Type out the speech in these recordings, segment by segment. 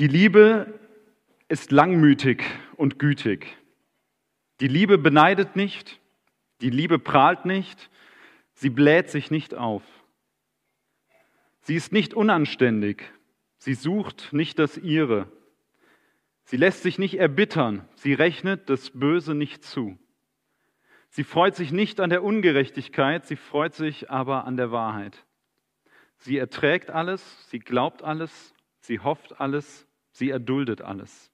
Die Liebe ist langmütig und gütig. Die Liebe beneidet nicht, die Liebe prahlt nicht, sie bläht sich nicht auf. Sie ist nicht unanständig, sie sucht nicht das ihre. Sie lässt sich nicht erbittern, sie rechnet das Böse nicht zu. Sie freut sich nicht an der Ungerechtigkeit, sie freut sich aber an der Wahrheit. Sie erträgt alles, sie glaubt alles, sie hofft alles, Sie erduldet alles.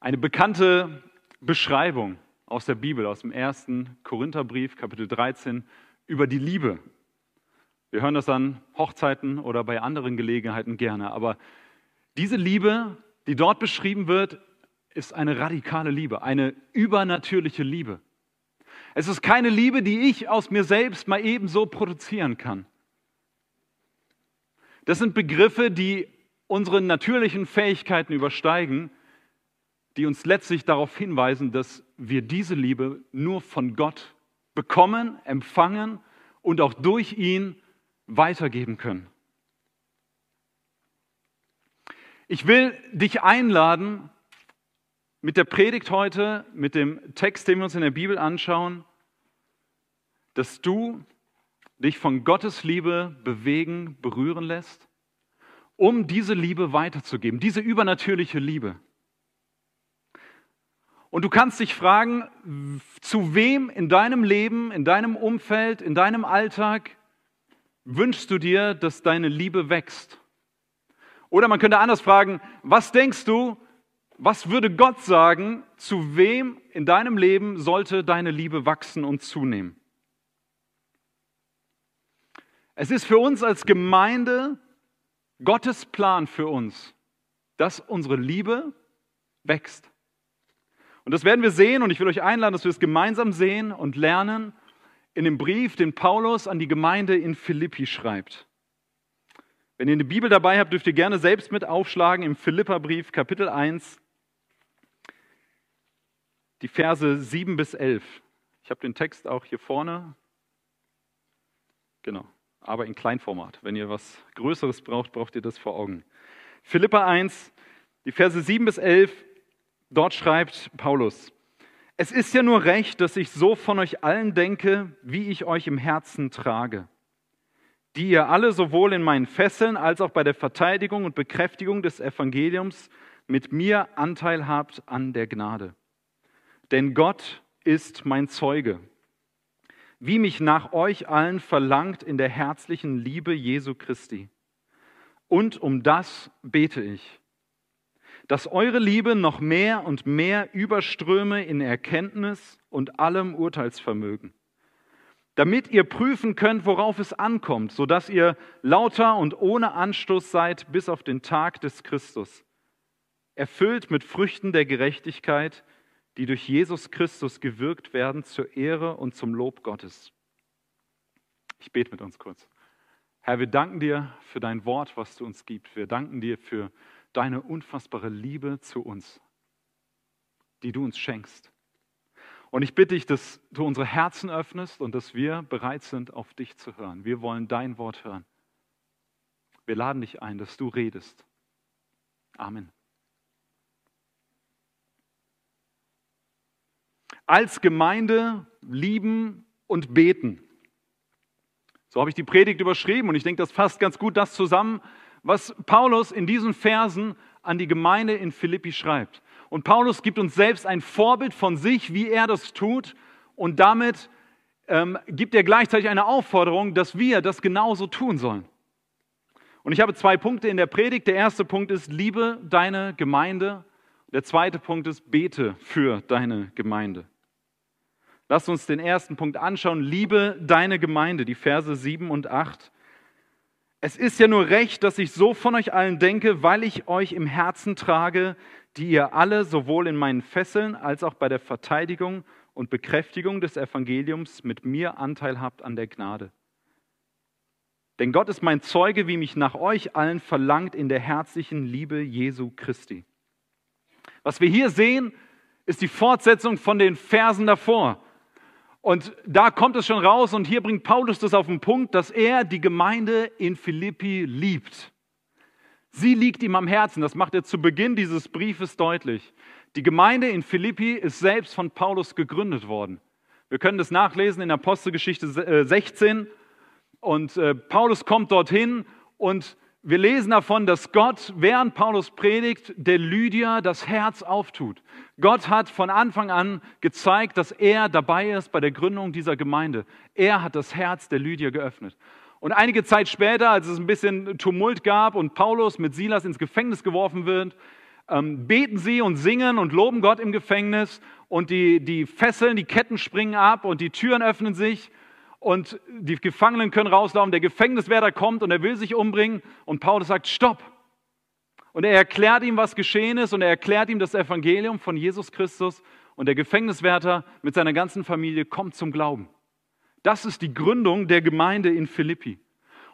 Eine bekannte Beschreibung aus der Bibel, aus dem ersten Korintherbrief, Kapitel 13, über die Liebe. Wir hören das an Hochzeiten oder bei anderen Gelegenheiten gerne, aber diese Liebe, die dort beschrieben wird, ist eine radikale Liebe, eine übernatürliche Liebe. Es ist keine Liebe, die ich aus mir selbst mal ebenso produzieren kann. Das sind Begriffe, die unsere natürlichen Fähigkeiten übersteigen, die uns letztlich darauf hinweisen, dass wir diese Liebe nur von Gott bekommen, empfangen und auch durch ihn weitergeben können. Ich will dich einladen, mit der Predigt heute, mit dem Text, den wir uns in der Bibel anschauen, dass du dich von Gottes Liebe bewegen, berühren lässt, um diese Liebe weiterzugeben, diese übernatürliche Liebe. Und du kannst dich fragen, zu wem in deinem Leben, in deinem Umfeld, in deinem Alltag wünschst du dir, dass deine Liebe wächst? Oder man könnte anders fragen, was denkst du, was würde Gott sagen, zu wem in deinem Leben sollte deine Liebe wachsen und zunehmen? Es ist für uns als Gemeinde Gottes Plan für uns, dass unsere Liebe wächst. Und das werden wir sehen und ich will euch einladen, dass wir es gemeinsam sehen und lernen in dem Brief, den Paulus an die Gemeinde in Philippi schreibt. Wenn ihr eine Bibel dabei habt, dürft ihr gerne selbst mit aufschlagen im Philipperbrief Kapitel 1, die Verse 7 bis 11. Ich habe den Text auch hier vorne. Genau aber in Kleinformat. Wenn ihr was Größeres braucht, braucht ihr das vor Augen. Philippa 1, die Verse 7 bis 11, dort schreibt Paulus, es ist ja nur recht, dass ich so von euch allen denke, wie ich euch im Herzen trage, die ihr alle sowohl in meinen Fesseln als auch bei der Verteidigung und Bekräftigung des Evangeliums mit mir Anteil habt an der Gnade. Denn Gott ist mein Zeuge wie mich nach euch allen verlangt in der herzlichen Liebe Jesu Christi. Und um das bete ich, dass eure Liebe noch mehr und mehr überströme in Erkenntnis und allem Urteilsvermögen, damit ihr prüfen könnt, worauf es ankommt, sodass ihr lauter und ohne Anstoß seid bis auf den Tag des Christus, erfüllt mit Früchten der Gerechtigkeit, die durch Jesus Christus gewirkt werden zur Ehre und zum Lob Gottes. Ich bete mit uns kurz. Herr, wir danken dir für dein Wort, was du uns gibst. Wir danken dir für deine unfassbare Liebe zu uns, die du uns schenkst. Und ich bitte dich, dass du unsere Herzen öffnest und dass wir bereit sind, auf dich zu hören. Wir wollen dein Wort hören. Wir laden dich ein, dass du redest. Amen. Als Gemeinde lieben und beten. So habe ich die Predigt überschrieben und ich denke, das fasst ganz gut das zusammen, was Paulus in diesen Versen an die Gemeinde in Philippi schreibt. Und Paulus gibt uns selbst ein Vorbild von sich, wie er das tut und damit ähm, gibt er gleichzeitig eine Aufforderung, dass wir das genauso tun sollen. Und ich habe zwei Punkte in der Predigt. Der erste Punkt ist, liebe deine Gemeinde. Der zweite Punkt ist, bete für deine Gemeinde. Lass uns den ersten Punkt anschauen. Liebe deine Gemeinde, die Verse 7 und 8. Es ist ja nur recht, dass ich so von euch allen denke, weil ich euch im Herzen trage, die ihr alle sowohl in meinen Fesseln als auch bei der Verteidigung und Bekräftigung des Evangeliums mit mir Anteil habt an der Gnade. Denn Gott ist mein Zeuge, wie mich nach euch allen verlangt in der herzlichen Liebe Jesu Christi. Was wir hier sehen, ist die Fortsetzung von den Versen davor. Und da kommt es schon raus und hier bringt Paulus das auf den Punkt, dass er die Gemeinde in Philippi liebt. Sie liegt ihm am Herzen. Das macht er zu Beginn dieses Briefes deutlich. Die Gemeinde in Philippi ist selbst von Paulus gegründet worden. Wir können das nachlesen in Apostelgeschichte 16. Äh, und äh, Paulus kommt dorthin und wir lesen davon, dass Gott, während Paulus predigt, der Lydia das Herz auftut. Gott hat von Anfang an gezeigt, dass er dabei ist bei der Gründung dieser Gemeinde. Er hat das Herz der Lydia geöffnet. Und einige Zeit später, als es ein bisschen Tumult gab und Paulus mit Silas ins Gefängnis geworfen wird, ähm, beten sie und singen und loben Gott im Gefängnis und die, die Fesseln, die Ketten springen ab und die Türen öffnen sich und die Gefangenen können rauslaufen. Der Gefängniswärter kommt und er will sich umbringen und Paulus sagt, stopp. Und er erklärt ihm, was geschehen ist und er erklärt ihm das Evangelium von Jesus Christus und der Gefängniswärter mit seiner ganzen Familie kommt zum Glauben. Das ist die Gründung der Gemeinde in Philippi.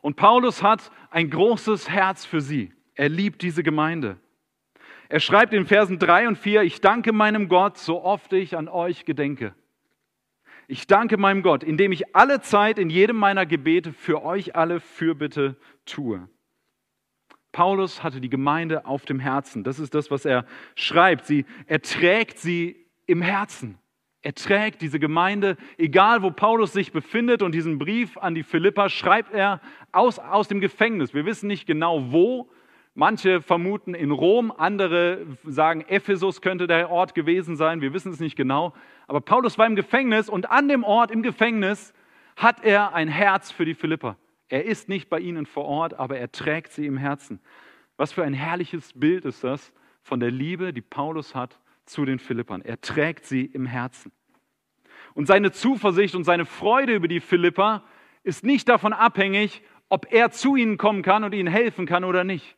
Und Paulus hat ein großes Herz für sie. Er liebt diese Gemeinde. Er schreibt in Versen 3 und 4, ich danke meinem Gott, so oft ich an euch gedenke. Ich danke meinem Gott, indem ich alle Zeit in jedem meiner Gebete für euch alle Fürbitte tue. Paulus hatte die Gemeinde auf dem Herzen. Das ist das, was er schreibt. Sie, er trägt sie im Herzen. Er trägt diese Gemeinde, egal wo Paulus sich befindet. Und diesen Brief an die Philippa schreibt er aus, aus dem Gefängnis. Wir wissen nicht genau wo. Manche vermuten in Rom, andere sagen, Ephesus könnte der Ort gewesen sein. Wir wissen es nicht genau. Aber Paulus war im Gefängnis und an dem Ort im Gefängnis hat er ein Herz für die Philipper. Er ist nicht bei ihnen vor Ort, aber er trägt sie im Herzen. Was für ein herrliches Bild ist das von der Liebe, die Paulus hat zu den Philippern. Er trägt sie im Herzen. Und seine Zuversicht und seine Freude über die Philipper ist nicht davon abhängig, ob er zu ihnen kommen kann und ihnen helfen kann oder nicht,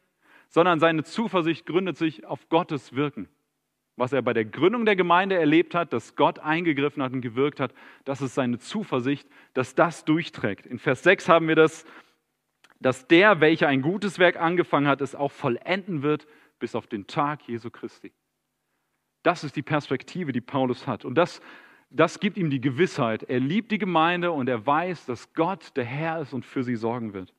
sondern seine Zuversicht gründet sich auf Gottes Wirken was er bei der Gründung der Gemeinde erlebt hat, dass Gott eingegriffen hat und gewirkt hat, das ist seine Zuversicht, dass das durchträgt. In Vers 6 haben wir das, dass der, welcher ein gutes Werk angefangen hat, es auch vollenden wird bis auf den Tag Jesu Christi. Das ist die Perspektive, die Paulus hat. Und das, das gibt ihm die Gewissheit. Er liebt die Gemeinde und er weiß, dass Gott der Herr ist und für sie sorgen wird.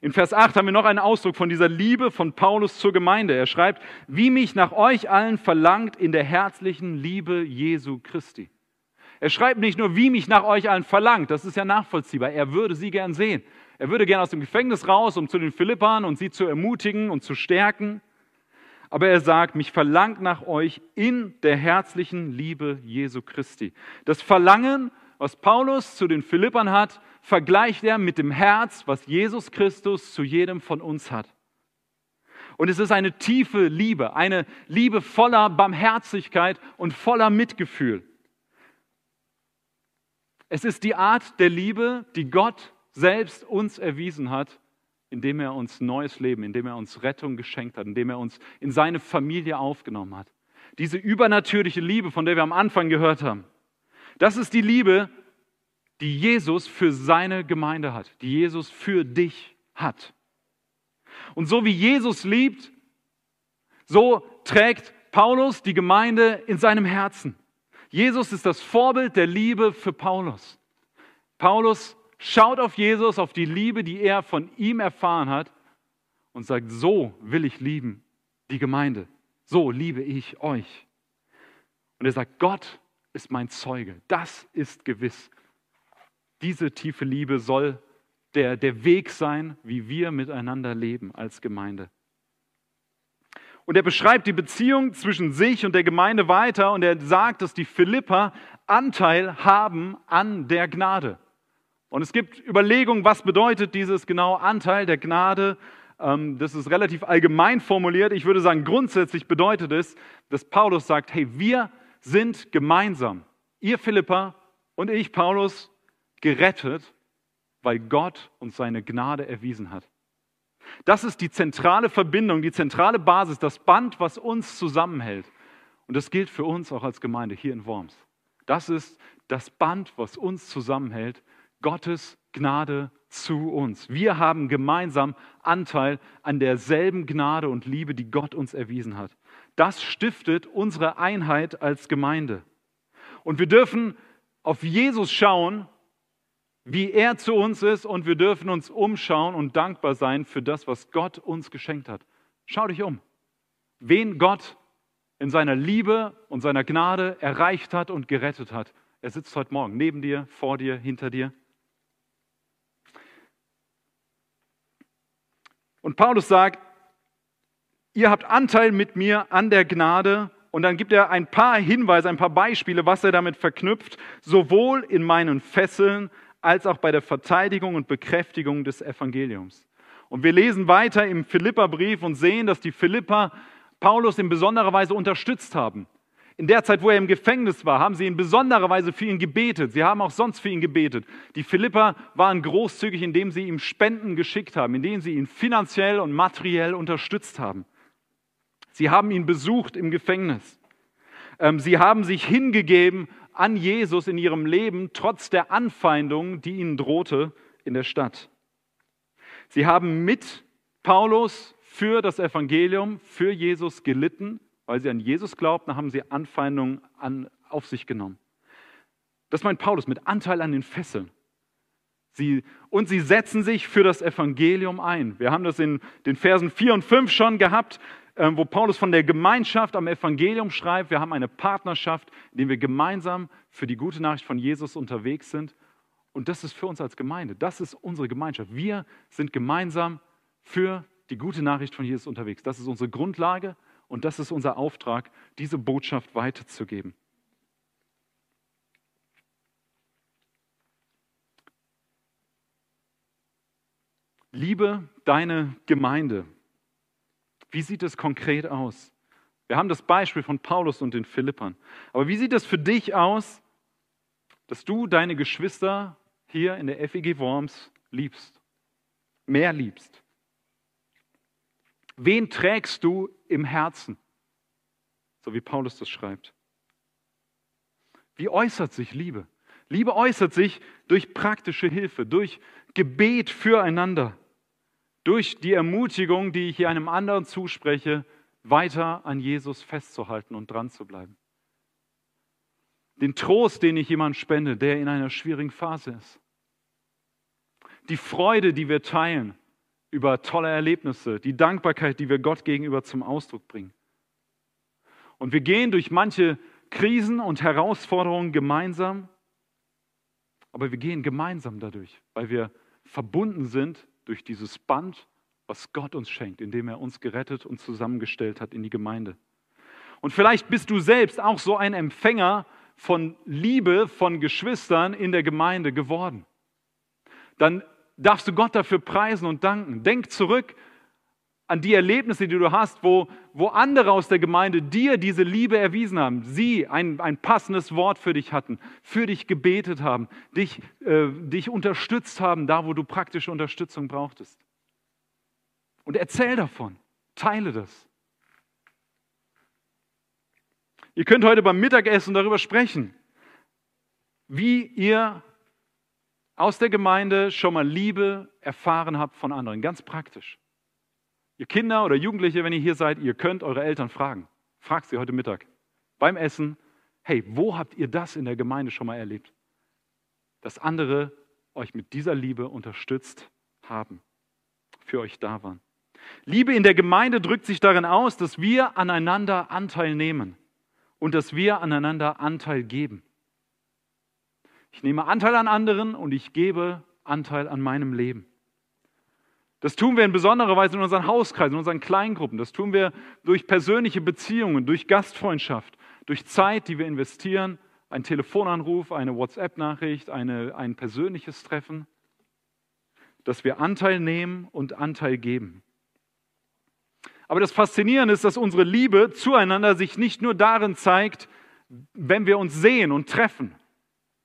In Vers 8 haben wir noch einen Ausdruck von dieser Liebe von Paulus zur Gemeinde. Er schreibt, wie mich nach euch allen verlangt in der herzlichen Liebe Jesu Christi. Er schreibt nicht nur, wie mich nach euch allen verlangt, das ist ja nachvollziehbar. Er würde sie gern sehen. Er würde gern aus dem Gefängnis raus, um zu den Philippern und sie zu ermutigen und zu stärken. Aber er sagt, mich verlangt nach euch in der herzlichen Liebe Jesu Christi. Das Verlangen, was Paulus zu den Philippern hat, vergleicht er mit dem Herz, was Jesus Christus zu jedem von uns hat. Und es ist eine tiefe Liebe, eine Liebe voller Barmherzigkeit und voller Mitgefühl. Es ist die Art der Liebe, die Gott selbst uns erwiesen hat, indem er uns neues Leben, indem er uns Rettung geschenkt hat, indem er uns in seine Familie aufgenommen hat. Diese übernatürliche Liebe, von der wir am Anfang gehört haben. Das ist die Liebe, die Jesus für seine Gemeinde hat, die Jesus für dich hat. Und so wie Jesus liebt, so trägt Paulus die Gemeinde in seinem Herzen. Jesus ist das Vorbild der Liebe für Paulus. Paulus schaut auf Jesus, auf die Liebe, die er von ihm erfahren hat und sagt, so will ich lieben die Gemeinde. So liebe ich euch. Und er sagt, Gott ist mein Zeuge. Das ist gewiss. Diese tiefe Liebe soll der, der Weg sein, wie wir miteinander leben als Gemeinde. Und er beschreibt die Beziehung zwischen sich und der Gemeinde weiter und er sagt, dass die Philipper Anteil haben an der Gnade. Und es gibt Überlegungen, was bedeutet dieses genau Anteil der Gnade. Ähm, das ist relativ allgemein formuliert. Ich würde sagen, grundsätzlich bedeutet es, dass Paulus sagt, hey, wir sind gemeinsam, ihr Philipper und ich, Paulus, gerettet, weil Gott uns seine Gnade erwiesen hat. Das ist die zentrale Verbindung, die zentrale Basis, das Band, was uns zusammenhält. Und das gilt für uns auch als Gemeinde hier in Worms. Das ist das Band, was uns zusammenhält, Gottes Gnade zu uns. Wir haben gemeinsam Anteil an derselben Gnade und Liebe, die Gott uns erwiesen hat. Das stiftet unsere Einheit als Gemeinde. Und wir dürfen auf Jesus schauen wie er zu uns ist und wir dürfen uns umschauen und dankbar sein für das, was Gott uns geschenkt hat. Schau dich um, wen Gott in seiner Liebe und seiner Gnade erreicht hat und gerettet hat. Er sitzt heute Morgen neben dir, vor dir, hinter dir. Und Paulus sagt, ihr habt Anteil mit mir an der Gnade. Und dann gibt er ein paar Hinweise, ein paar Beispiele, was er damit verknüpft, sowohl in meinen Fesseln als auch bei der Verteidigung und Bekräftigung des Evangeliums. Und wir lesen weiter im Philipperbrief und sehen, dass die Philipper Paulus in besonderer Weise unterstützt haben. In der Zeit, wo er im Gefängnis war, haben sie in besonderer Weise für ihn gebetet. Sie haben auch sonst für ihn gebetet. Die Philipper waren großzügig, indem sie ihm Spenden geschickt haben, indem sie ihn finanziell und materiell unterstützt haben. Sie haben ihn besucht im Gefängnis. Ähm, sie haben sich hingegeben an Jesus in ihrem Leben, trotz der Anfeindung, die ihnen drohte in der Stadt. Sie haben mit Paulus für das Evangelium, für Jesus gelitten. Weil sie an Jesus glaubten, haben sie Anfeindungen an, auf sich genommen. Das meint Paulus mit Anteil an den Fesseln. Sie, und sie setzen sich für das Evangelium ein. Wir haben das in den Versen 4 und 5 schon gehabt. Ähm, wo Paulus von der Gemeinschaft am Evangelium schreibt. Wir haben eine Partnerschaft, in der wir gemeinsam für die gute Nachricht von Jesus unterwegs sind. Und das ist für uns als Gemeinde, das ist unsere Gemeinschaft. Wir sind gemeinsam für die gute Nachricht von Jesus unterwegs. Das ist unsere Grundlage und das ist unser Auftrag, diese Botschaft weiterzugeben. Liebe deine Gemeinde. Wie sieht es konkret aus? Wir haben das Beispiel von Paulus und den Philippern. Aber wie sieht es für dich aus, dass du deine Geschwister hier in der FEG Worms liebst? Mehr liebst? Wen trägst du im Herzen? So wie Paulus das schreibt. Wie äußert sich Liebe? Liebe äußert sich durch praktische Hilfe, durch Gebet füreinander durch die Ermutigung, die ich hier einem anderen zuspreche, weiter an Jesus festzuhalten und dran zu bleiben. Den Trost, den ich jemand spende, der in einer schwierigen Phase ist. Die Freude, die wir teilen über tolle Erlebnisse, die Dankbarkeit, die wir Gott gegenüber zum Ausdruck bringen. Und wir gehen durch manche Krisen und Herausforderungen gemeinsam, aber wir gehen gemeinsam dadurch, weil wir verbunden sind durch dieses Band, was Gott uns schenkt, indem er uns gerettet und zusammengestellt hat in die Gemeinde. Und vielleicht bist du selbst auch so ein Empfänger von Liebe von Geschwistern in der Gemeinde geworden. Dann darfst du Gott dafür preisen und danken. Denk zurück an die Erlebnisse, die du hast, wo, wo andere aus der Gemeinde dir diese Liebe erwiesen haben, sie ein, ein passendes Wort für dich hatten, für dich gebetet haben, dich, äh, dich unterstützt haben, da wo du praktische Unterstützung brauchtest. Und erzähl davon, teile das. Ihr könnt heute beim Mittagessen darüber sprechen, wie ihr aus der Gemeinde schon mal Liebe erfahren habt von anderen, ganz praktisch. Ihr Kinder oder Jugendliche, wenn ihr hier seid, ihr könnt eure Eltern fragen. Fragt sie heute Mittag beim Essen, hey, wo habt ihr das in der Gemeinde schon mal erlebt? Dass andere euch mit dieser Liebe unterstützt haben, für euch da waren. Liebe in der Gemeinde drückt sich darin aus, dass wir aneinander Anteil nehmen und dass wir aneinander Anteil geben. Ich nehme Anteil an anderen und ich gebe Anteil an meinem Leben. Das tun wir in besonderer Weise in unseren Hauskreisen, in unseren Kleingruppen. Das tun wir durch persönliche Beziehungen, durch Gastfreundschaft, durch Zeit, die wir investieren, ein Telefonanruf, eine WhatsApp-Nachricht, ein persönliches Treffen, dass wir Anteil nehmen und Anteil geben. Aber das Faszinierende ist, dass unsere Liebe zueinander sich nicht nur darin zeigt, wenn wir uns sehen und treffen.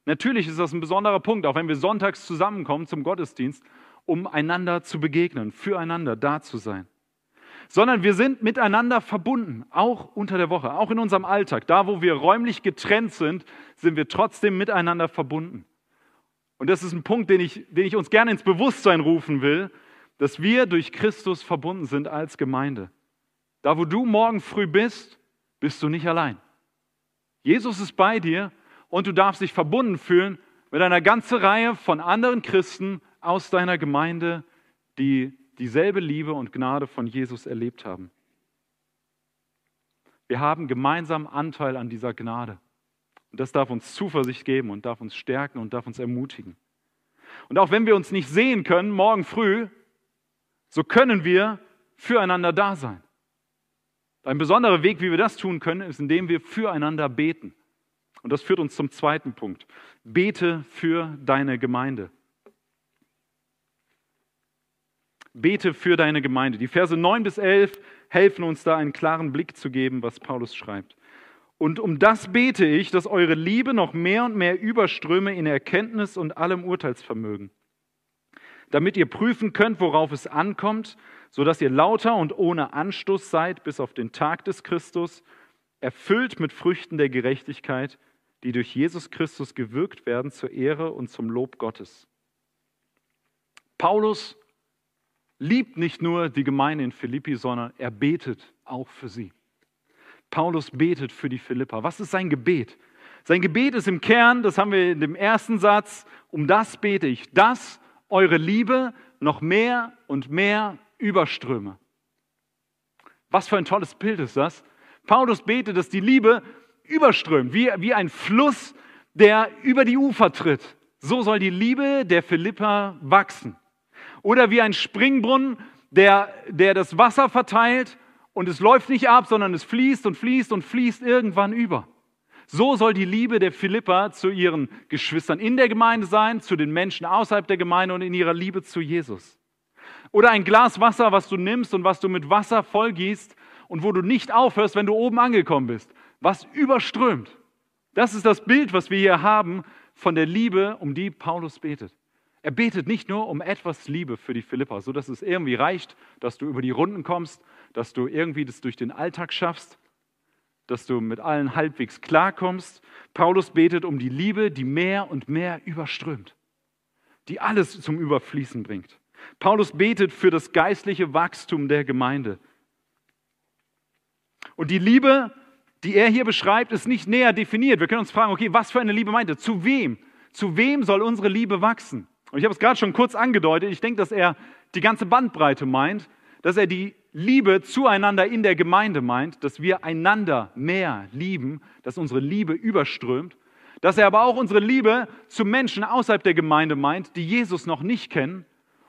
Natürlich ist das ein besonderer Punkt, auch wenn wir sonntags zusammenkommen zum Gottesdienst um einander zu begegnen, füreinander da zu sein. Sondern wir sind miteinander verbunden, auch unter der Woche, auch in unserem Alltag. Da, wo wir räumlich getrennt sind, sind wir trotzdem miteinander verbunden. Und das ist ein Punkt, den ich, den ich uns gerne ins Bewusstsein rufen will, dass wir durch Christus verbunden sind als Gemeinde. Da, wo du morgen früh bist, bist du nicht allein. Jesus ist bei dir und du darfst dich verbunden fühlen mit einer ganzen Reihe von anderen Christen aus deiner Gemeinde, die dieselbe Liebe und Gnade von Jesus erlebt haben. Wir haben gemeinsam Anteil an dieser Gnade. Und das darf uns Zuversicht geben und darf uns stärken und darf uns ermutigen. Und auch wenn wir uns nicht sehen können, morgen früh, so können wir füreinander da sein. Ein besonderer Weg, wie wir das tun können, ist, indem wir füreinander beten. Und das führt uns zum zweiten Punkt. Bete für deine Gemeinde. Bete für deine Gemeinde. Die Verse 9 bis 11 helfen uns da einen klaren Blick zu geben, was Paulus schreibt. Und um das bete ich, dass eure Liebe noch mehr und mehr überströme in Erkenntnis und allem Urteilsvermögen, damit ihr prüfen könnt, worauf es ankommt, sodass ihr lauter und ohne Anstoß seid bis auf den Tag des Christus, erfüllt mit Früchten der Gerechtigkeit, die durch Jesus Christus gewirkt werden zur Ehre und zum Lob Gottes. Paulus liebt nicht nur die Gemeinde in Philippi, sondern er betet auch für sie. Paulus betet für die Philippa. Was ist sein Gebet? Sein Gebet ist im Kern, das haben wir in dem ersten Satz, um das bete ich, dass eure Liebe noch mehr und mehr überströme. Was für ein tolles Bild ist das? Paulus betet, dass die Liebe überströmt, wie, wie ein Fluss, der über die Ufer tritt. So soll die Liebe der Philippa wachsen. Oder wie ein Springbrunnen, der, der das Wasser verteilt und es läuft nicht ab, sondern es fließt und fließt und fließt irgendwann über. So soll die Liebe der Philippa zu ihren Geschwistern in der Gemeinde sein, zu den Menschen außerhalb der Gemeinde und in ihrer Liebe zu Jesus. Oder ein Glas Wasser, was du nimmst und was du mit Wasser vollgießt und wo du nicht aufhörst, wenn du oben angekommen bist, was überströmt. Das ist das Bild, was wir hier haben von der Liebe, um die Paulus betet. Er betet nicht nur um etwas Liebe für die Philippa, so dass es irgendwie reicht, dass du über die Runden kommst, dass du irgendwie das durch den Alltag schaffst, dass du mit allen halbwegs klarkommst. Paulus betet um die Liebe, die mehr und mehr überströmt, die alles zum Überfließen bringt. Paulus betet für das geistliche Wachstum der Gemeinde. Und die Liebe, die er hier beschreibt, ist nicht näher definiert. Wir können uns fragen, okay, was für eine Liebe meint er? Zu wem? Zu wem soll unsere Liebe wachsen? Und ich habe es gerade schon kurz angedeutet, ich denke, dass er die ganze Bandbreite meint, dass er die Liebe zueinander in der Gemeinde meint, dass wir einander mehr lieben, dass unsere Liebe überströmt, dass er aber auch unsere Liebe zu Menschen außerhalb der Gemeinde meint, die Jesus noch nicht kennen.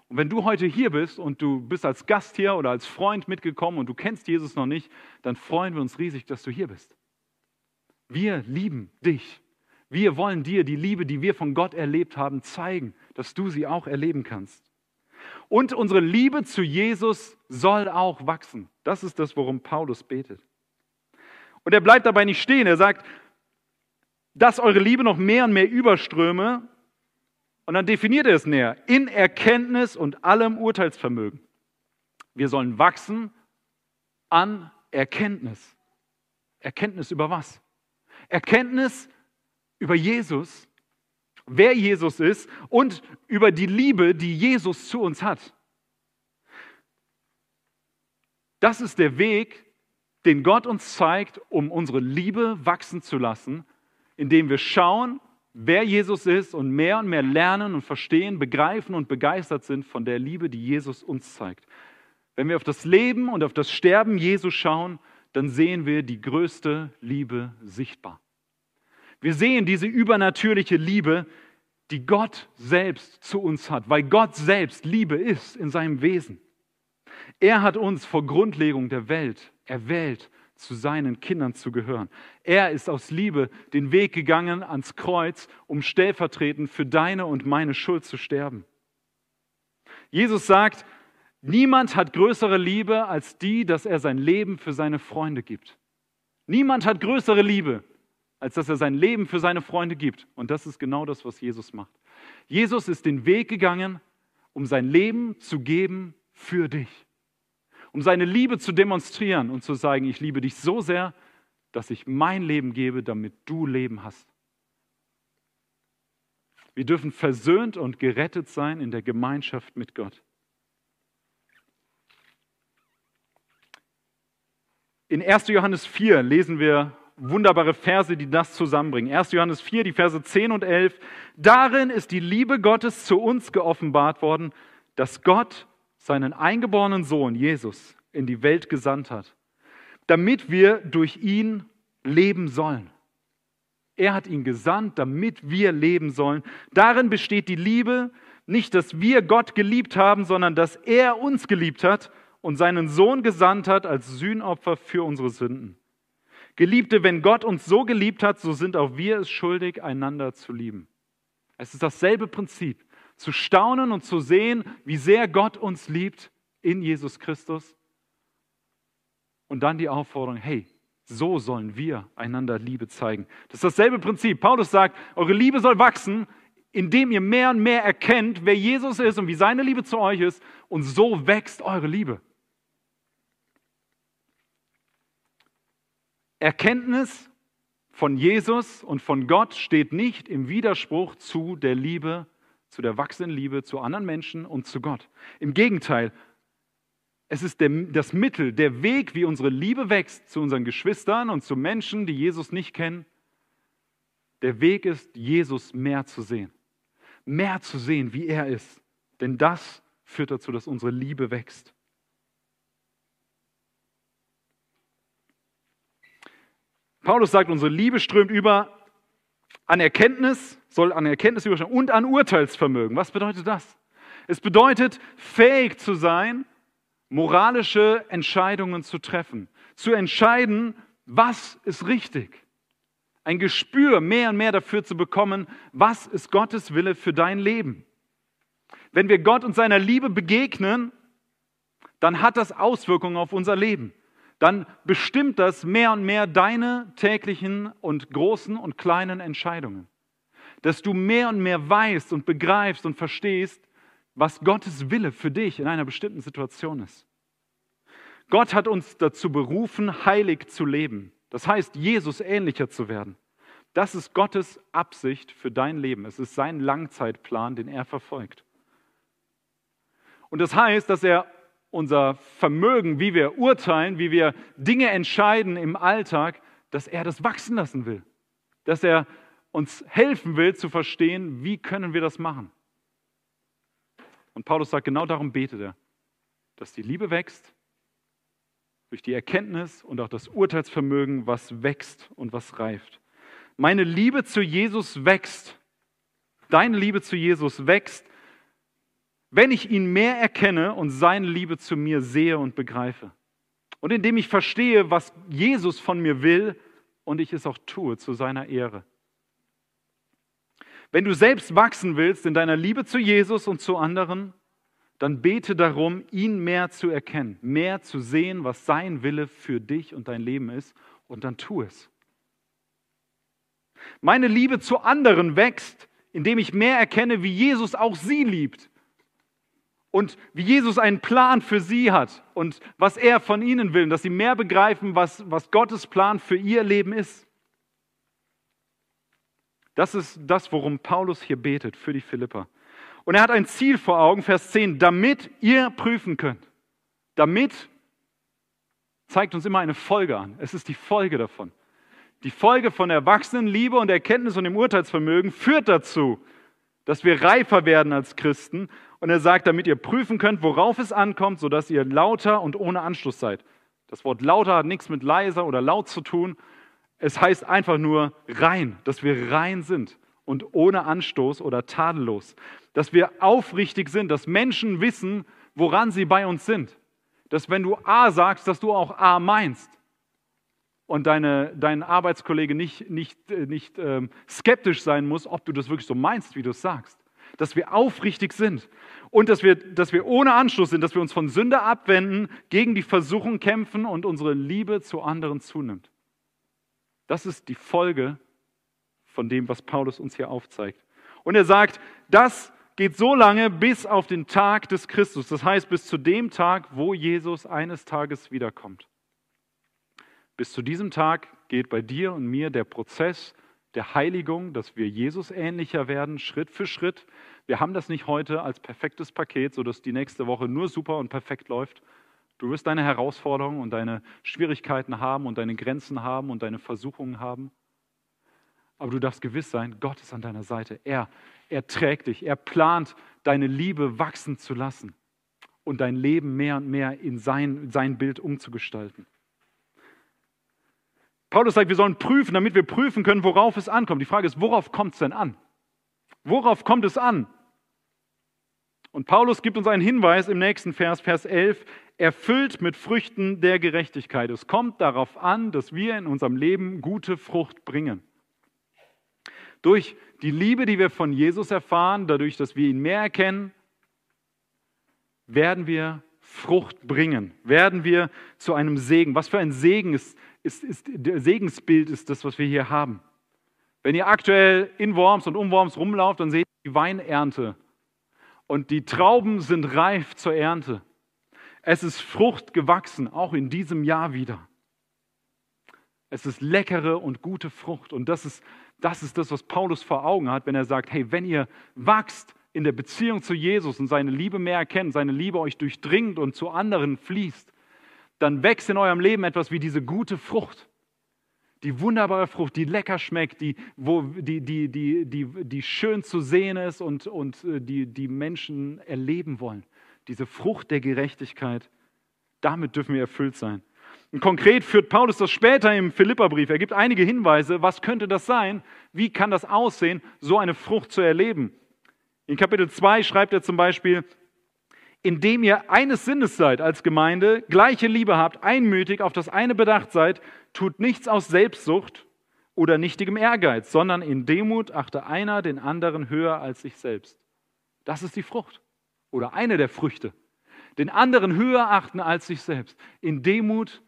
Und wenn du heute hier bist und du bist als Gast hier oder als Freund mitgekommen und du kennst Jesus noch nicht, dann freuen wir uns riesig, dass du hier bist. Wir lieben dich. Wir wollen dir die Liebe, die wir von Gott erlebt haben, zeigen, dass du sie auch erleben kannst. Und unsere Liebe zu Jesus soll auch wachsen. Das ist das, worum Paulus betet. Und er bleibt dabei nicht stehen. Er sagt, dass eure Liebe noch mehr und mehr überströme. Und dann definiert er es näher. In Erkenntnis und allem Urteilsvermögen. Wir sollen wachsen an Erkenntnis. Erkenntnis über was? Erkenntnis über Jesus, wer Jesus ist und über die Liebe, die Jesus zu uns hat. Das ist der Weg, den Gott uns zeigt, um unsere Liebe wachsen zu lassen, indem wir schauen, wer Jesus ist und mehr und mehr lernen und verstehen, begreifen und begeistert sind von der Liebe, die Jesus uns zeigt. Wenn wir auf das Leben und auf das Sterben Jesu schauen, dann sehen wir die größte Liebe sichtbar. Wir sehen diese übernatürliche Liebe, die Gott selbst zu uns hat, weil Gott selbst Liebe ist in seinem Wesen. Er hat uns vor Grundlegung der Welt erwählt, zu seinen Kindern zu gehören. Er ist aus Liebe den Weg gegangen ans Kreuz, um stellvertretend für deine und meine Schuld zu sterben. Jesus sagt, niemand hat größere Liebe als die, dass er sein Leben für seine Freunde gibt. Niemand hat größere Liebe als dass er sein Leben für seine Freunde gibt. Und das ist genau das, was Jesus macht. Jesus ist den Weg gegangen, um sein Leben zu geben für dich. Um seine Liebe zu demonstrieren und zu sagen, ich liebe dich so sehr, dass ich mein Leben gebe, damit du Leben hast. Wir dürfen versöhnt und gerettet sein in der Gemeinschaft mit Gott. In 1. Johannes 4 lesen wir wunderbare Verse, die das zusammenbringen. 1. Johannes 4, die Verse 10 und 11. Darin ist die Liebe Gottes zu uns geoffenbart worden, dass Gott seinen eingeborenen Sohn Jesus in die Welt gesandt hat, damit wir durch ihn leben sollen. Er hat ihn gesandt, damit wir leben sollen. Darin besteht die Liebe, nicht, dass wir Gott geliebt haben, sondern dass er uns geliebt hat und seinen Sohn gesandt hat als Sühnopfer für unsere Sünden. Geliebte, wenn Gott uns so geliebt hat, so sind auch wir es schuldig, einander zu lieben. Es ist dasselbe Prinzip, zu staunen und zu sehen, wie sehr Gott uns liebt in Jesus Christus. Und dann die Aufforderung, hey, so sollen wir einander Liebe zeigen. Das ist dasselbe Prinzip. Paulus sagt, eure Liebe soll wachsen, indem ihr mehr und mehr erkennt, wer Jesus ist und wie seine Liebe zu euch ist. Und so wächst eure Liebe. Erkenntnis von Jesus und von Gott steht nicht im Widerspruch zu der Liebe, zu der wachsenden Liebe zu anderen Menschen und zu Gott. Im Gegenteil, es ist der, das Mittel, der Weg, wie unsere Liebe wächst zu unseren Geschwistern und zu Menschen, die Jesus nicht kennen. Der Weg ist, Jesus mehr zu sehen. Mehr zu sehen, wie er ist. Denn das führt dazu, dass unsere Liebe wächst. Paulus sagt, unsere Liebe strömt über an Erkenntnis, soll an Erkenntnis überströmen und an Urteilsvermögen. Was bedeutet das? Es bedeutet, fähig zu sein, moralische Entscheidungen zu treffen, zu entscheiden, was ist richtig. Ein Gespür mehr und mehr dafür zu bekommen, was ist Gottes Wille für dein Leben. Wenn wir Gott und seiner Liebe begegnen, dann hat das Auswirkungen auf unser Leben dann bestimmt das mehr und mehr deine täglichen und großen und kleinen Entscheidungen. Dass du mehr und mehr weißt und begreifst und verstehst, was Gottes Wille für dich in einer bestimmten Situation ist. Gott hat uns dazu berufen, heilig zu leben. Das heißt, Jesus ähnlicher zu werden. Das ist Gottes Absicht für dein Leben. Es ist sein Langzeitplan, den er verfolgt. Und das heißt, dass er unser Vermögen, wie wir urteilen, wie wir Dinge entscheiden im Alltag, dass er das wachsen lassen will. Dass er uns helfen will zu verstehen, wie können wir das machen. Und Paulus sagt, genau darum betet er, dass die Liebe wächst durch die Erkenntnis und auch das Urteilsvermögen, was wächst und was reift. Meine Liebe zu Jesus wächst. Deine Liebe zu Jesus wächst, wenn ich ihn mehr erkenne und seine Liebe zu mir sehe und begreife. Und indem ich verstehe, was Jesus von mir will und ich es auch tue zu seiner Ehre. Wenn du selbst wachsen willst in deiner Liebe zu Jesus und zu anderen, dann bete darum, ihn mehr zu erkennen, mehr zu sehen, was sein Wille für dich und dein Leben ist, und dann tu es. Meine Liebe zu anderen wächst, indem ich mehr erkenne, wie Jesus auch sie liebt und wie Jesus einen Plan für sie hat und was er von ihnen will, dass sie mehr begreifen, was, was Gottes Plan für ihr Leben ist. Das ist das, worum Paulus hier betet für die Philipper. Und er hat ein Ziel vor Augen, Vers 10, damit ihr prüfen könnt. Damit zeigt uns immer eine Folge an. Es ist die Folge davon. Die Folge von Erwachsenenliebe und Erkenntnis und dem Urteilsvermögen führt dazu, dass wir reifer werden als Christen und er sagt, damit ihr prüfen könnt, worauf es ankommt, sodass ihr lauter und ohne Anschluss seid. Das Wort lauter hat nichts mit leiser oder laut zu tun. Es heißt einfach nur rein, dass wir rein sind und ohne Anstoß oder tadellos. Dass wir aufrichtig sind, dass Menschen wissen, woran sie bei uns sind. Dass wenn du A sagst, dass du auch A meinst. Und deine, dein Arbeitskollege nicht, nicht, äh, nicht ähm, skeptisch sein muss, ob du das wirklich so meinst, wie du es sagst dass wir aufrichtig sind und dass wir, dass wir ohne Anschluss sind, dass wir uns von Sünde abwenden, gegen die Versuchung kämpfen und unsere Liebe zu anderen zunimmt. Das ist die Folge von dem, was Paulus uns hier aufzeigt. Und er sagt, das geht so lange bis auf den Tag des Christus, das heißt bis zu dem Tag, wo Jesus eines Tages wiederkommt. Bis zu diesem Tag geht bei dir und mir der Prozess der Heiligung, dass wir Jesus ähnlicher werden, Schritt für Schritt. Wir haben das nicht heute als perfektes Paket, sodass die nächste Woche nur super und perfekt läuft. Du wirst deine Herausforderungen und deine Schwierigkeiten haben und deine Grenzen haben und deine Versuchungen haben. Aber du darfst gewiss sein, Gott ist an deiner Seite. Er, er trägt dich. Er plant, deine Liebe wachsen zu lassen und dein Leben mehr und mehr in sein, sein Bild umzugestalten. Paulus sagt, wir sollen prüfen, damit wir prüfen können, worauf es ankommt. Die Frage ist, worauf kommt es denn an? Worauf kommt es an? Und Paulus gibt uns einen Hinweis im nächsten Vers, Vers 11, erfüllt mit Früchten der Gerechtigkeit. Es kommt darauf an, dass wir in unserem Leben gute Frucht bringen. Durch die Liebe, die wir von Jesus erfahren, dadurch, dass wir ihn mehr erkennen, werden wir Frucht bringen, werden wir zu einem Segen. Was für ein Segen ist, ist, ist Segensbild ist das, was wir hier haben. Wenn ihr aktuell in Worms und um Worms rumlauft, dann seht ihr die Weinernte. Und die Trauben sind reif zur Ernte. Es ist Frucht gewachsen, auch in diesem Jahr wieder. Es ist leckere und gute Frucht. Und das ist, das ist das, was Paulus vor Augen hat, wenn er sagt, hey, wenn ihr wachst in der Beziehung zu Jesus und seine Liebe mehr erkennt, seine Liebe euch durchdringt und zu anderen fließt, dann wächst in eurem Leben etwas wie diese gute Frucht. Die wunderbare Frucht, die lecker schmeckt, die, wo, die, die, die, die, die schön zu sehen ist und, und äh, die, die Menschen erleben wollen diese Frucht der Gerechtigkeit, damit dürfen wir erfüllt sein. Und konkret führt Paulus das später im Philipperbrief. Er gibt einige Hinweise, was könnte das sein? Wie kann das aussehen, so eine Frucht zu erleben? In Kapitel 2 schreibt er zum Beispiel, indem ihr eines Sinnes seid als Gemeinde, gleiche Liebe habt, einmütig auf das eine bedacht seid, tut nichts aus Selbstsucht oder nichtigem Ehrgeiz, sondern in Demut achte einer den anderen höher als sich selbst. Das ist die Frucht oder eine der Früchte, den anderen höher achten als sich selbst, in Demut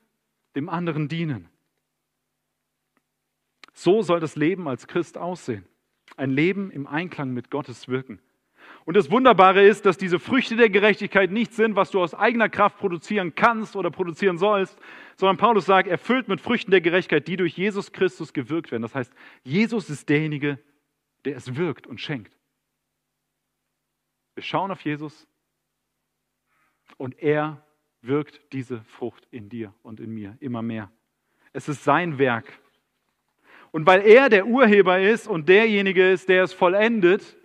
dem anderen dienen. So soll das Leben als Christ aussehen. Ein Leben im Einklang mit Gottes Wirken. Und das Wunderbare ist, dass diese Früchte der Gerechtigkeit nicht sind, was du aus eigener Kraft produzieren kannst oder produzieren sollst, sondern Paulus sagt, erfüllt mit Früchten der Gerechtigkeit, die durch Jesus Christus gewirkt werden. Das heißt, Jesus ist derjenige, der es wirkt und schenkt. Wir schauen auf Jesus und er wirkt diese Frucht in dir und in mir immer mehr. Es ist sein Werk. Und weil er der Urheber ist und derjenige ist, der es vollendet,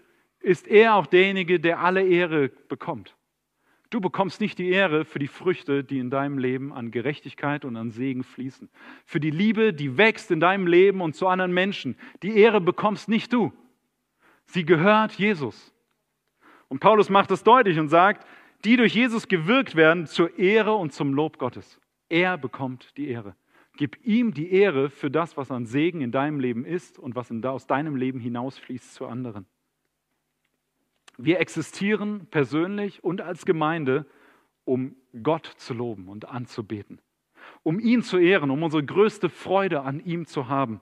ist er auch derjenige, der alle Ehre bekommt. Du bekommst nicht die Ehre für die Früchte, die in deinem Leben an Gerechtigkeit und an Segen fließen. Für die Liebe, die wächst in deinem Leben und zu anderen Menschen. Die Ehre bekommst nicht du. Sie gehört Jesus. Und Paulus macht es deutlich und sagt, die durch Jesus gewirkt werden zur Ehre und zum Lob Gottes. Er bekommt die Ehre. Gib ihm die Ehre für das, was an Segen in deinem Leben ist und was aus deinem Leben hinausfließt zu anderen. Wir existieren persönlich und als Gemeinde, um Gott zu loben und anzubeten, um ihn zu ehren, um unsere größte Freude an ihm zu haben,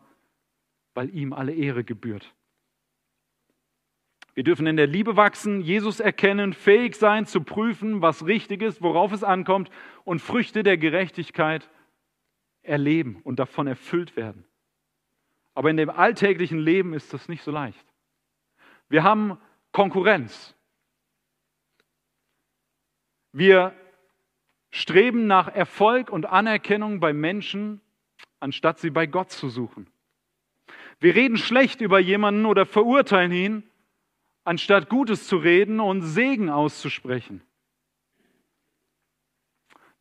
weil ihm alle Ehre gebührt. Wir dürfen in der Liebe wachsen, Jesus erkennen, fähig sein zu prüfen, was richtig ist, worauf es ankommt und Früchte der Gerechtigkeit erleben und davon erfüllt werden. Aber in dem alltäglichen Leben ist das nicht so leicht. Wir haben Konkurrenz. Wir streben nach Erfolg und Anerkennung bei Menschen, anstatt sie bei Gott zu suchen. Wir reden schlecht über jemanden oder verurteilen ihn, anstatt Gutes zu reden und Segen auszusprechen.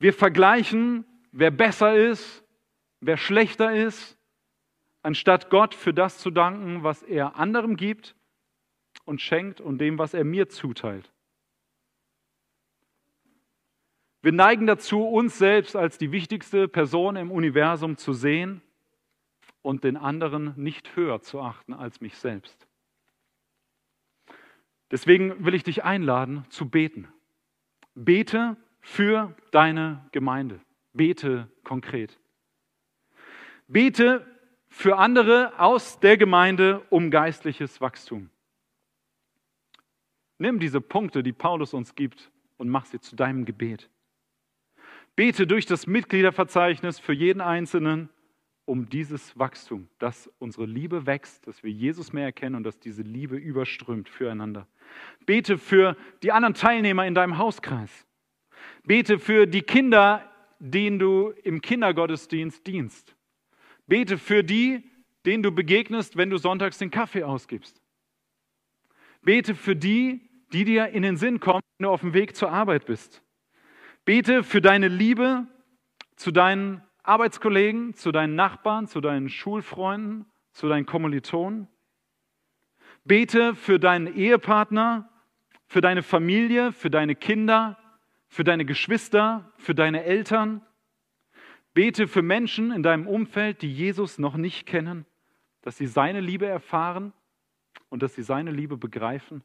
Wir vergleichen, wer besser ist, wer schlechter ist, anstatt Gott für das zu danken, was er anderem gibt und schenkt und dem, was er mir zuteilt. Wir neigen dazu, uns selbst als die wichtigste Person im Universum zu sehen und den anderen nicht höher zu achten als mich selbst. Deswegen will ich dich einladen zu beten. Bete für deine Gemeinde. Bete konkret. Bete für andere aus der Gemeinde um geistliches Wachstum. Nimm diese Punkte, die Paulus uns gibt, und mach sie zu deinem Gebet. Bete durch das Mitgliederverzeichnis für jeden Einzelnen um dieses Wachstum, dass unsere Liebe wächst, dass wir Jesus mehr erkennen und dass diese Liebe überströmt füreinander. Bete für die anderen Teilnehmer in deinem Hauskreis. Bete für die Kinder, denen du im Kindergottesdienst dienst. Bete für die, denen du begegnest, wenn du sonntags den Kaffee ausgibst. Bete für die, die dir in den Sinn kommen, wenn du auf dem Weg zur Arbeit bist. Bete für deine Liebe zu deinen Arbeitskollegen, zu deinen Nachbarn, zu deinen Schulfreunden, zu deinen Kommilitonen. Bete für deinen Ehepartner, für deine Familie, für deine Kinder, für deine Geschwister, für deine Eltern. Bete für Menschen in deinem Umfeld, die Jesus noch nicht kennen, dass sie seine Liebe erfahren und dass sie seine Liebe begreifen.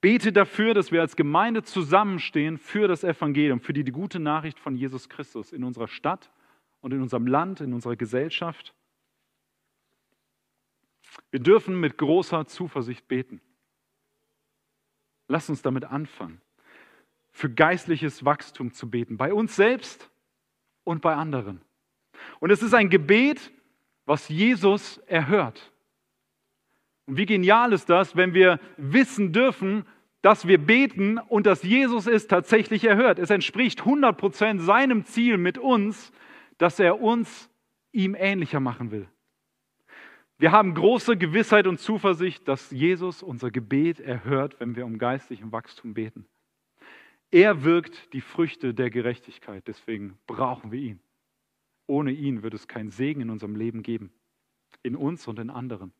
Bete dafür, dass wir als Gemeinde zusammenstehen für das Evangelium, für die, die gute Nachricht von Jesus Christus in unserer Stadt und in unserem Land, in unserer Gesellschaft. Wir dürfen mit großer Zuversicht beten. Lass uns damit anfangen, für geistliches Wachstum zu beten, bei uns selbst und bei anderen. Und es ist ein Gebet, was Jesus erhört. Und wie genial ist das, wenn wir wissen dürfen, dass wir beten und dass Jesus es tatsächlich erhört. Es entspricht 100% seinem Ziel mit uns, dass er uns ihm ähnlicher machen will. Wir haben große Gewissheit und Zuversicht, dass Jesus unser Gebet erhört, wenn wir um geistlichen Wachstum beten. Er wirkt die Früchte der Gerechtigkeit, deswegen brauchen wir ihn. Ohne ihn wird es keinen Segen in unserem Leben geben, in uns und in anderen.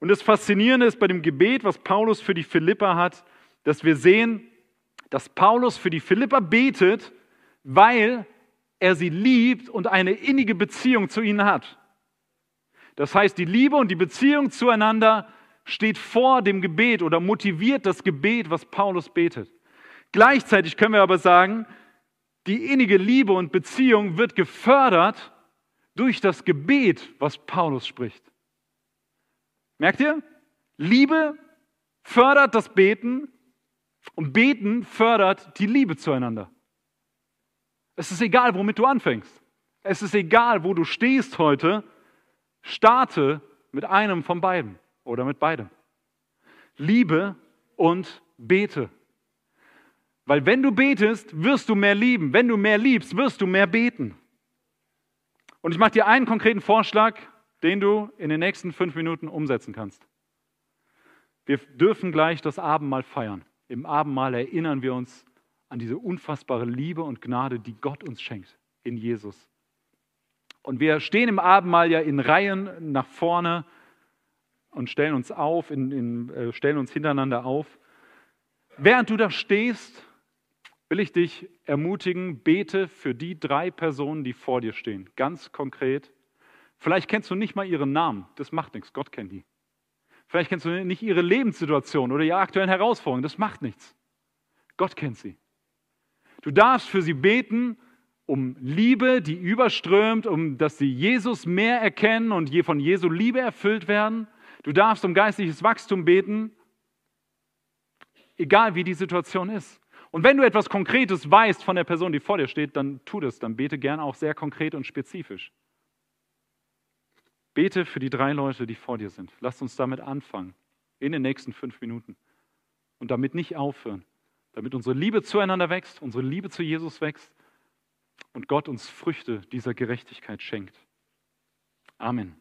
Und das Faszinierende ist bei dem Gebet, was Paulus für die Philipper hat, dass wir sehen, dass Paulus für die Philipper betet, weil er sie liebt und eine innige Beziehung zu ihnen hat. Das heißt, die Liebe und die Beziehung zueinander steht vor dem Gebet oder motiviert das Gebet, was Paulus betet. Gleichzeitig können wir aber sagen, die innige Liebe und Beziehung wird gefördert durch das Gebet, was Paulus spricht. Merkt ihr? Liebe fördert das Beten und Beten fördert die Liebe zueinander. Es ist egal, womit du anfängst. Es ist egal, wo du stehst heute. Starte mit einem von beiden oder mit beidem. Liebe und bete. Weil wenn du betest, wirst du mehr lieben. Wenn du mehr liebst, wirst du mehr beten. Und ich mache dir einen konkreten Vorschlag, den du in den nächsten fünf Minuten umsetzen kannst. Wir dürfen gleich das Abendmahl feiern. Im Abendmahl erinnern wir uns an diese unfassbare Liebe und Gnade, die Gott uns schenkt in Jesus. Und wir stehen im Abendmahl ja in Reihen nach vorne und stellen uns auf, in, in, äh, stellen uns hintereinander auf. Während du da stehst, will ich dich ermutigen, bete für die drei Personen, die vor dir stehen, ganz konkret. Vielleicht kennst du nicht mal ihren Namen, das macht nichts, Gott kennt die. Vielleicht kennst du nicht ihre Lebenssituation oder ihre aktuellen Herausforderungen, das macht nichts. Gott kennt sie. Du darfst für sie beten um Liebe, die überströmt, um dass sie Jesus mehr erkennen und von Jesu Liebe erfüllt werden. Du darfst um geistliches Wachstum beten, egal wie die Situation ist. Und wenn du etwas Konkretes weißt von der Person, die vor dir steht, dann tu das, dann bete gern auch sehr konkret und spezifisch. Bete für die drei Leute, die vor dir sind. Lass uns damit anfangen, in den nächsten fünf Minuten. Und damit nicht aufhören. Damit unsere Liebe zueinander wächst, unsere Liebe zu Jesus wächst und Gott uns Früchte dieser Gerechtigkeit schenkt. Amen.